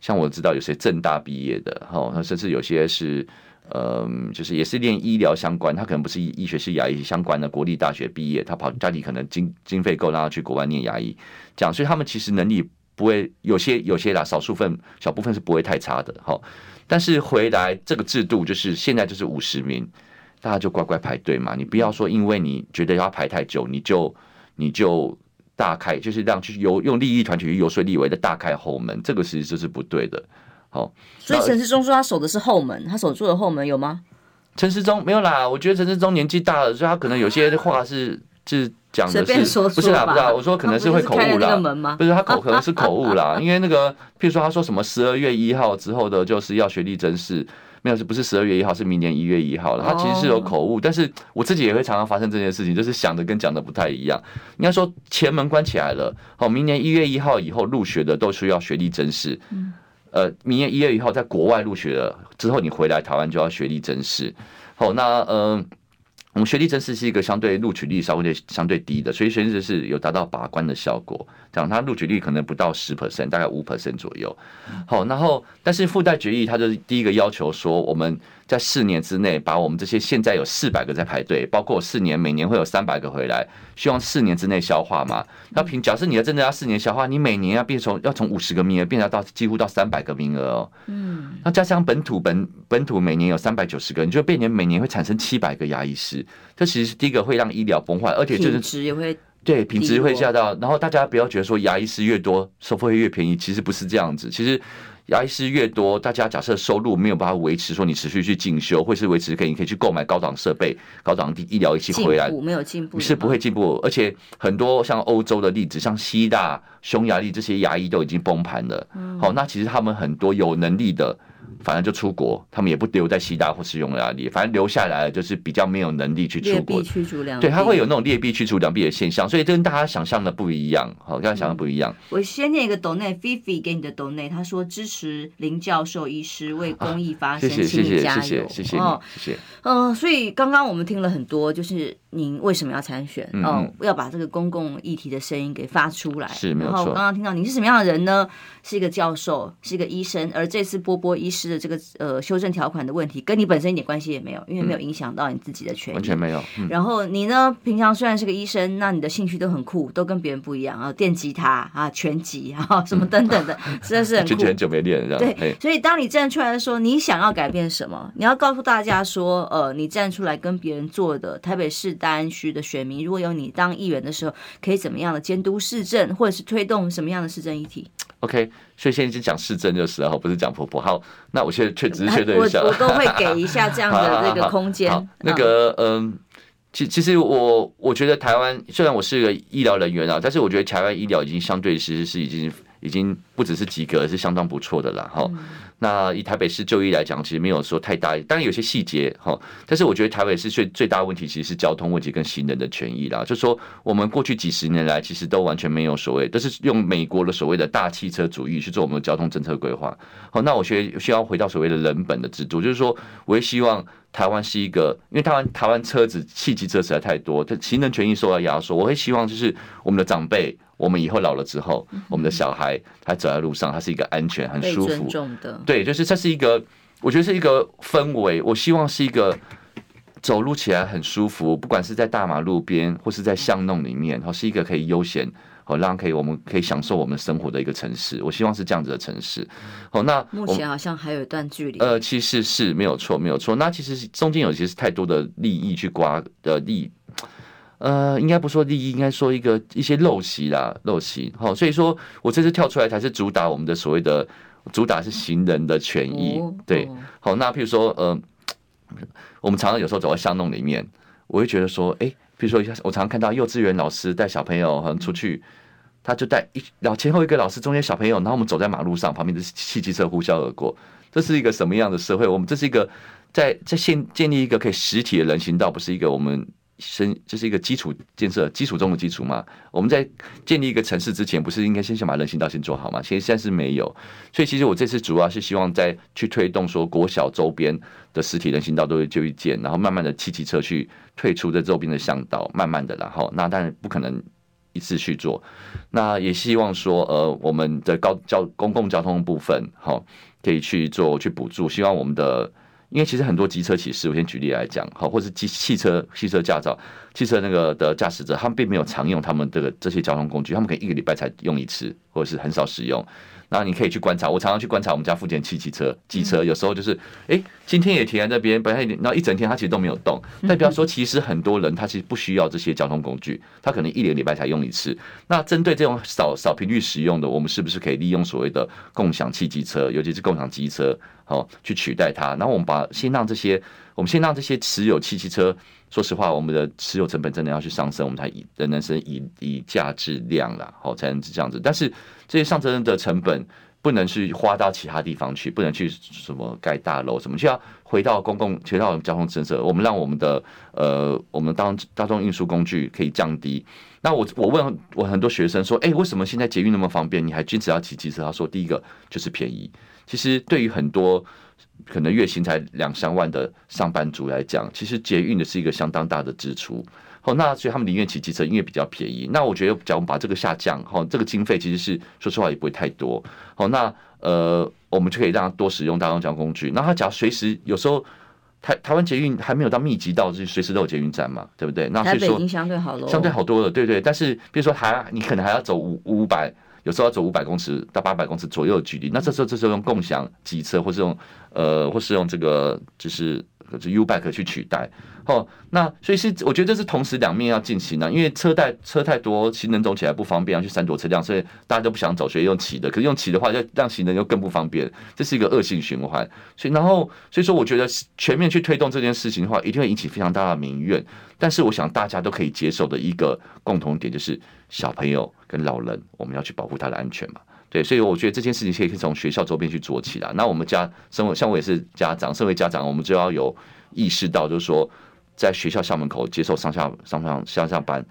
Speaker 2: 像我知道有些政大毕业的哈，那甚至有些是呃就是也是练医疗相关，他可能不是医医学是牙医相关的国立大学毕业，他跑家里可能经经费够让他去国外念牙医，这样，所以他们其实能力不会有些有些啦，少数份小部分是不会太差的哈，但是回来这个制度就是现在就是五十名。大家就乖乖排队嘛，你不要说因为你觉得要排太久，你就你就大开，就是让去游用利益团体去游说立委的大开后门，这个其实就是不对的。好，
Speaker 1: 所以陈世忠说他守的是后门，他守住的后门有吗？
Speaker 2: 陈世忠没有啦，我觉得陈世忠年纪大了，所以他可能有些话是是讲的是不是啦？不是啦，我说可能是会口误啦，不是他口可能是口误啦，因为那个譬如说他说什么十二月一号之后的就是要学历真试。没有，是不是十二月一号？是明年一月一号了。他其实是有口误，但是我自己也会常常发生这件事情，就是想的跟讲的不太一样。应该说前门关起来了，好，明年一月一号以后入学的都需要学历甄试。呃，明年一月一号在国外入学了之后，你回来台湾就要学历甄试。好，那嗯。我们学历真试是一个相对录取率稍微相对低的，所以学历甄试有达到把关的效果。讲它录取率可能不到十 percent，大概五 percent 左右。好，然后但是附带决议，它就是第一个要求说我们。在四年之内，把我们这些现在有四百个在排队，包括四年每年会有三百个回来，希望四年之内消化嘛。那凭假设你要真的要四年消化，你每年要变从要从五十个名额变成到几乎到三百个名额哦。嗯，那加上本土本本土每年有三百九十个，你就变年每年会产生七百个牙医师，这其实是第一个会让医疗崩坏，而且就是
Speaker 1: 也会
Speaker 2: 对，品质会下到，然后大家不要觉得说牙医师越多，收费越便宜，其实不是这样子。其实牙医师越多，大家假设收入没有办法维持，说你持续去进修，或是维持可以，你可以去购买高档设备、高档的医疗仪器回来，
Speaker 1: 没有进步，
Speaker 2: 是不会进步。而且很多像欧洲的例子，像希腊、匈牙利这些牙医都已经崩盘了。好，那其实他们很多有能力的。反正就出国，他们也不留在西大或是用哪里，反正留下来就是比较没有能力去出
Speaker 1: 国。
Speaker 2: 对，他会有那种劣币驱逐良币的现象，所以跟大家想象的不一样，好，跟大家想象不一样。
Speaker 1: 我先念一个斗内菲菲给你的斗内，他说支持林教授医师为公益发声，请，谢谢。谢谢，谢谢。嗯，所以刚刚我们听了很多，就是您为什么要参选？嗯，要把这个公共议题的声音给发出来。
Speaker 2: 是，没有
Speaker 1: 错。刚刚听到你是什么样的人呢？是一个教授，是一个医生，而这次波波医师。的这个呃修正条款的问题，跟你本身一点关系也没有，因为没有影响到你自己的权益，
Speaker 2: 完全没有。然
Speaker 1: 后你呢，平常虽然是个医生，那你的兴趣都很酷，都跟别人不一样啊，电吉他啊，拳击啊，什么等等的，真的是很酷。
Speaker 2: 很久没练了，
Speaker 1: 对。所以当你站出来的时候，你想要改变什么？你要告诉大家说，呃，你站出来跟别人做的，台北市大安区的选民，如果有你当议员的时候，可以怎么样的监督市政，或者是推动什么样的市政议题
Speaker 2: ？OK，所以现在就讲是真就是，然后不是讲婆婆。好，那我现在确只是确认一下，
Speaker 1: 我我都会给一下这样的 这个空间。
Speaker 2: 那个，嗯，其其实我我觉得台湾虽然我是一个医疗人员啊，但是我觉得台湾医疗已经相对其实是已经已经不只是及格，是相当不错的了。哈。那以台北市就医来讲，其实没有说太大，当然有些细节哈，但是我觉得台北市最最大的问题其实是交通问题跟行人的权益啦。就说我们过去几十年来，其实都完全没有所谓，都是用美国的所谓的大汽车主义去做我们的交通政策规划。好，那我需需要回到所谓的人本的制度，就是说，我也希望台湾是一个，因为台湾台湾车子汽机车实在太多，它行人权益受到压缩，我会希望就是我们的长辈。我们以后老了之后，我们的小孩他走在路上，他是一个安全、很舒服
Speaker 1: 的。
Speaker 2: 对，就是这是一个，我觉得是一个氛围。我希望是一个走路起来很舒服，不管是在大马路边或是在巷弄里面，是一个可以悠闲，好让可以我们可以享受我们生活的一个城市。我希望是这样子的城市。好，那
Speaker 1: 目前好像还有一段距离。
Speaker 2: 呃，其实是没有错，没有错。那其实中间有些是太多的利益去刮的利。呃，应该不说利益，应该说一个一些陋习啦，陋习。好，所以说我这次跳出来才是主打我们的所谓的主打是行人的权益。对，好，那譬如说，呃，我们常常有时候走在巷弄里面，我会觉得说，哎，譬如说，我常常看到幼稚园老师带小朋友好像出去，他就带一然后前后一个老师，中间小朋友，然后我们走在马路上，旁边的汽机车呼啸而过，这是一个什么样的社会？我们这是一个在在建建立一个可以实体的人行道，不是一个我们。生这是一个基础建设，基础中的基础嘛。我们在建立一个城市之前，不是应该先想把人行道先做好吗？其实现在是没有，所以其实我这次主要是希望在去推动说国小周边的实体人行道都会就一建，然后慢慢的骑骑车去退出这周边的巷道，慢慢的，然后那当然不可能一次去做。那也希望说，呃，我们的高交公共交通部分，好，可以去做去补助，希望我们的。因为其实很多机车骑士，我先举例来讲，好，或是机汽车汽车驾照、汽车那个的驾驶者，他们并没有常用他们这个这些交通工具，他们可以一个礼拜才用一次，或者是很少使用。然后你可以去观察，我常常去观察我们家附近汽机车、机车，有时候就是，哎，今天也停在那边，本来然后一整天它其实都没有动，代表说其实很多人他其实不需要这些交通工具，他可能一个礼拜才用一次。那针对这种少少频率使用的，我们是不是可以利用所谓的共享汽机车，尤其是共享机车，哦去取代它？然后我们把先让这些，我们先让这些持有汽汽车，说实话，我们的持有成本真的要去上升，我们才以人生以以价质量了，好才能是这样子。但是这些上升的成本不能去花到其他地方去，不能去什么盖大楼什么，就要回到公共，回到交通政策。我们让我们的呃，我们当大众运输工具可以降低。那我我问我很多学生说，哎，为什么现在捷运那么方便，你还坚持要骑机车？他说，第一个就是便宜。其实对于很多可能月薪才两三万的上班族来讲，其实捷运的是一个相当大的支出。好，那所以他们宁愿骑机车，因为比较便宜。那我觉得，假如我们把这个下降，哈，这个经费其实是说实话也不会太多。好，那呃，我们就可以让他多使用大众交通工具。那他假如随时有时候台台湾捷运还没有到密集到就是随时都有捷运站嘛，对不对？那所以
Speaker 1: 说相对好了，
Speaker 2: 相对好多了，对对。但是比如说还你可能还要走五五百，有时候要走五百公尺到八百公尺左右的距离。那这时候这时候用共享机车，或是用呃，或是用这个就是。就 U bike 去取代。哦，那所以是我觉得这是同时两面要进行的，因为车太车太多，行人走起来不方便，要去闪躲车辆，所以大家都不想走，所以用骑的。可是用骑的话，就让行人又更不方便，这是一个恶性循环。所以然后所以说，我觉得全面去推动这件事情的话，一定会引起非常大的民怨。但是我想大家都可以接受的一个共同点，就是小朋友跟老人，我们要去保护他的安全嘛。对，所以我觉得这件事情可以从学校周边去做起来。那我们家，身为像我也是家长，身为家长，我们就要有意识到，就是说。在学校校门口接受上下上上下下班、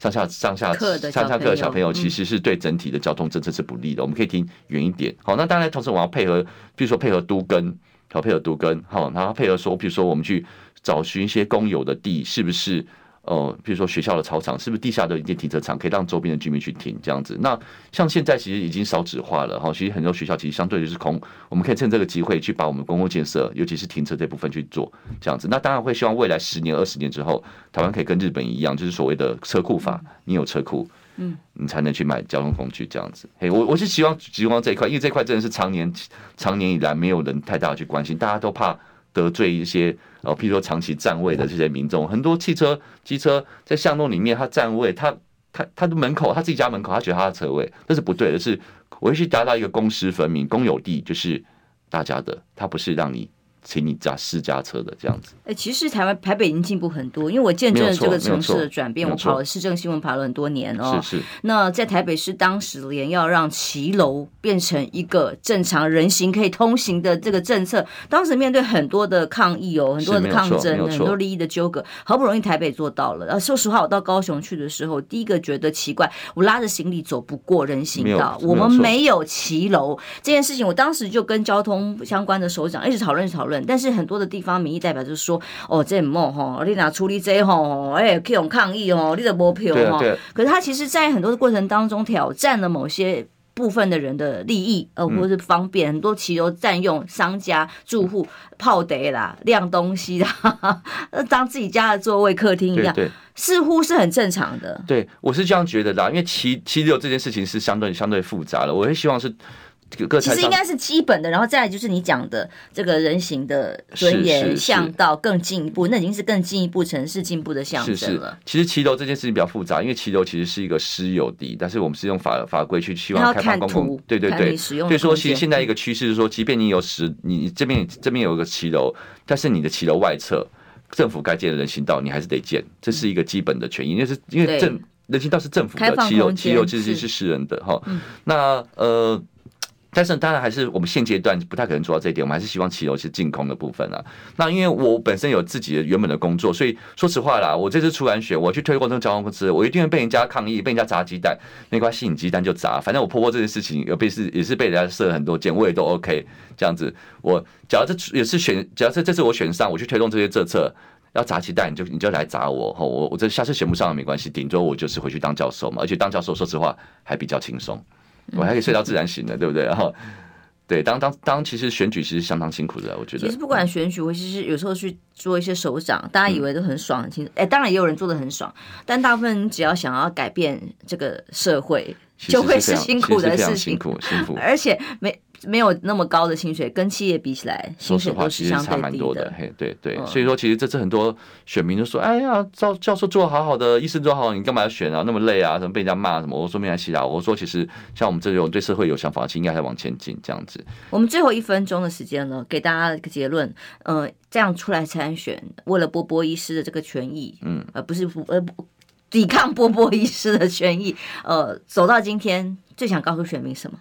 Speaker 2: 上下上下上下课的小朋友，其实是对整体的交通政策是不利的。我们可以停远一点。好，那当然同时我要配合，比如说配合都跟，好配合都跟，好，然后配合说，比如说我们去找寻一些公有的地，是不是？哦，比如说学校的操场是不是地下的一些停车场，可以让周边的居民去停这样子？那像现在其实已经少子化了哈，其实很多学校其实相对就是空，我们可以趁这个机会去把我们公共建设，尤其是停车这部分去做这样子。那当然会希望未来十年、二十年之后，台湾可以跟日本一样，就是所谓的车库法，你有车库，嗯，你才能去买交通工具这样子。嘿，我我是希望希望这一块，因为这块真的是常年常年以来没有人太大的去关心，大家都怕。得罪一些呃，譬如说长期占位的这些民众，很多汽车、机车在巷弄里面，他占位，他他他的门口，他自己家门口，他觉得他的车位，那是不对的，是我要去达到一个公私分明，公有地就是大家的，他不是让你。请你驾私家车的这样子，
Speaker 1: 哎，其实台湾台北已经进步很多，因为我见证了这个城市的转变。我跑了市政新闻，跑了很多年哦。
Speaker 2: 是是。
Speaker 1: 那在台北市当时连要让骑楼变成一个正常人行可以通行的这个政策，当时面对很多的抗议哦，很多的抗争，很多利益的纠葛，好不容易台北做到了。啊，说实话，我到高雄去的时候，第一个觉得奇怪，我拉着行李走不过人行道，我们没有骑楼这件事情，我当时就跟交通相关的首长一直讨论，讨论。但是很多的地方民意代表就是说，哦，这么吼，你哪处理这吼，哎，可以用抗议哦，你的没票哈。可是他其实，在很多的过程当中，挑战了某些部分的人的利益，呃，或者是方便，很多骑楼占用商家住户泡得啦、晾东西啦，当自己家的座位、客厅一样，似乎是很正常的。
Speaker 2: 对，我是这样觉得的，因为骑骑楼这件事情是相对相对复杂的，我会希望是。
Speaker 1: 其实应该是基本的，然后再来就是你讲的这个人行的尊严向道更进一步，那已经是更进一步城市进步的象征了。
Speaker 2: 其实骑楼这件事情比较复杂，因为骑楼其实是一个私有地，但是我们是用法法规去希望开放公共。对对对，所以说其实现在一个趋势是说，即便你有十，你这边这边有一个骑楼，但是你的骑楼外侧政府该建的人行道，你还是得建，这是一个基本的权益，因为是因为政人行道是政府的，骑楼骑楼其实是私人的哈。那呃。但是当然还是我们现阶段不太可能做到这一点，我们还是希望骑楼是净空的部分啊。那因为我本身有自己的原本的工作，所以说实话啦，我这次出完选，我去推广这个交通公司，我一定会被人家抗议，被人家砸鸡蛋，没关系，你鸡蛋就砸，反正我婆婆这件事情有被是也是被人家射很多箭，我也都 OK 这样子。我假如这也是选，假如这这次我选上，我去推动这些政策，要砸鸡蛋你就你就来砸我，我我这下次选不上没关系，顶多我就是回去当教授嘛，而且当教授说实话还比较轻松。我还可以睡到自然醒的，对不对？然后，对，当当当，其实选举其实相当辛苦的，我觉得。
Speaker 1: 其实不管选举，我其实有时候去做一些首长，大家以为都很爽很轻松，哎，当然也有人做的很爽，但大部分只要想要改变这个社会，就会是辛苦的事情，
Speaker 2: 辛苦辛苦，
Speaker 1: 而且没。没有那么高的薪水，跟企业比起来，薪水都是相对低的。说实话，其实差蛮多的。嘿，对对，所以说其实这次很多选民就说：“哎呀，教教授做好好的，医生做好，你干嘛要选啊？那么累啊，什么被人家骂什么？”我说：“没关系啦。”我说：“其实像我们这种对社会有想法，其实应该还往前进这样子。”我们最后一分钟的时间呢，给大家一个结论。嗯、呃，这样出来参选，为了波波医师的这个权益，嗯，而不是呃抵抗波波医师的权益，呃，走到今天，最想告诉选民什么？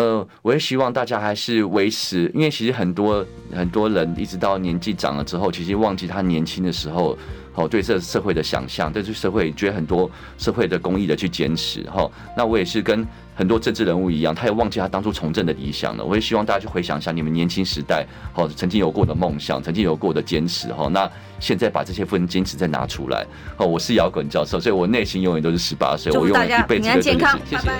Speaker 2: 呃，我也希望大家还是维持，因为其实很多很多人一直到年纪长了之后，其实忘记他年轻的时候，哦对这社会的想象，对这社会觉得很多社会的公益的去坚持，哈。那我也是跟很多政治人物一样，他也忘记他当初从政的理想了。我也希望大家去回想一下你们年轻时代，好曾经有过的梦想，曾经有过的坚持，哈。那现在把这些份坚持再拿出来，哦，我是摇滚教授，所以我内心永远都是十八岁，我用了一辈子的真心。谢谢。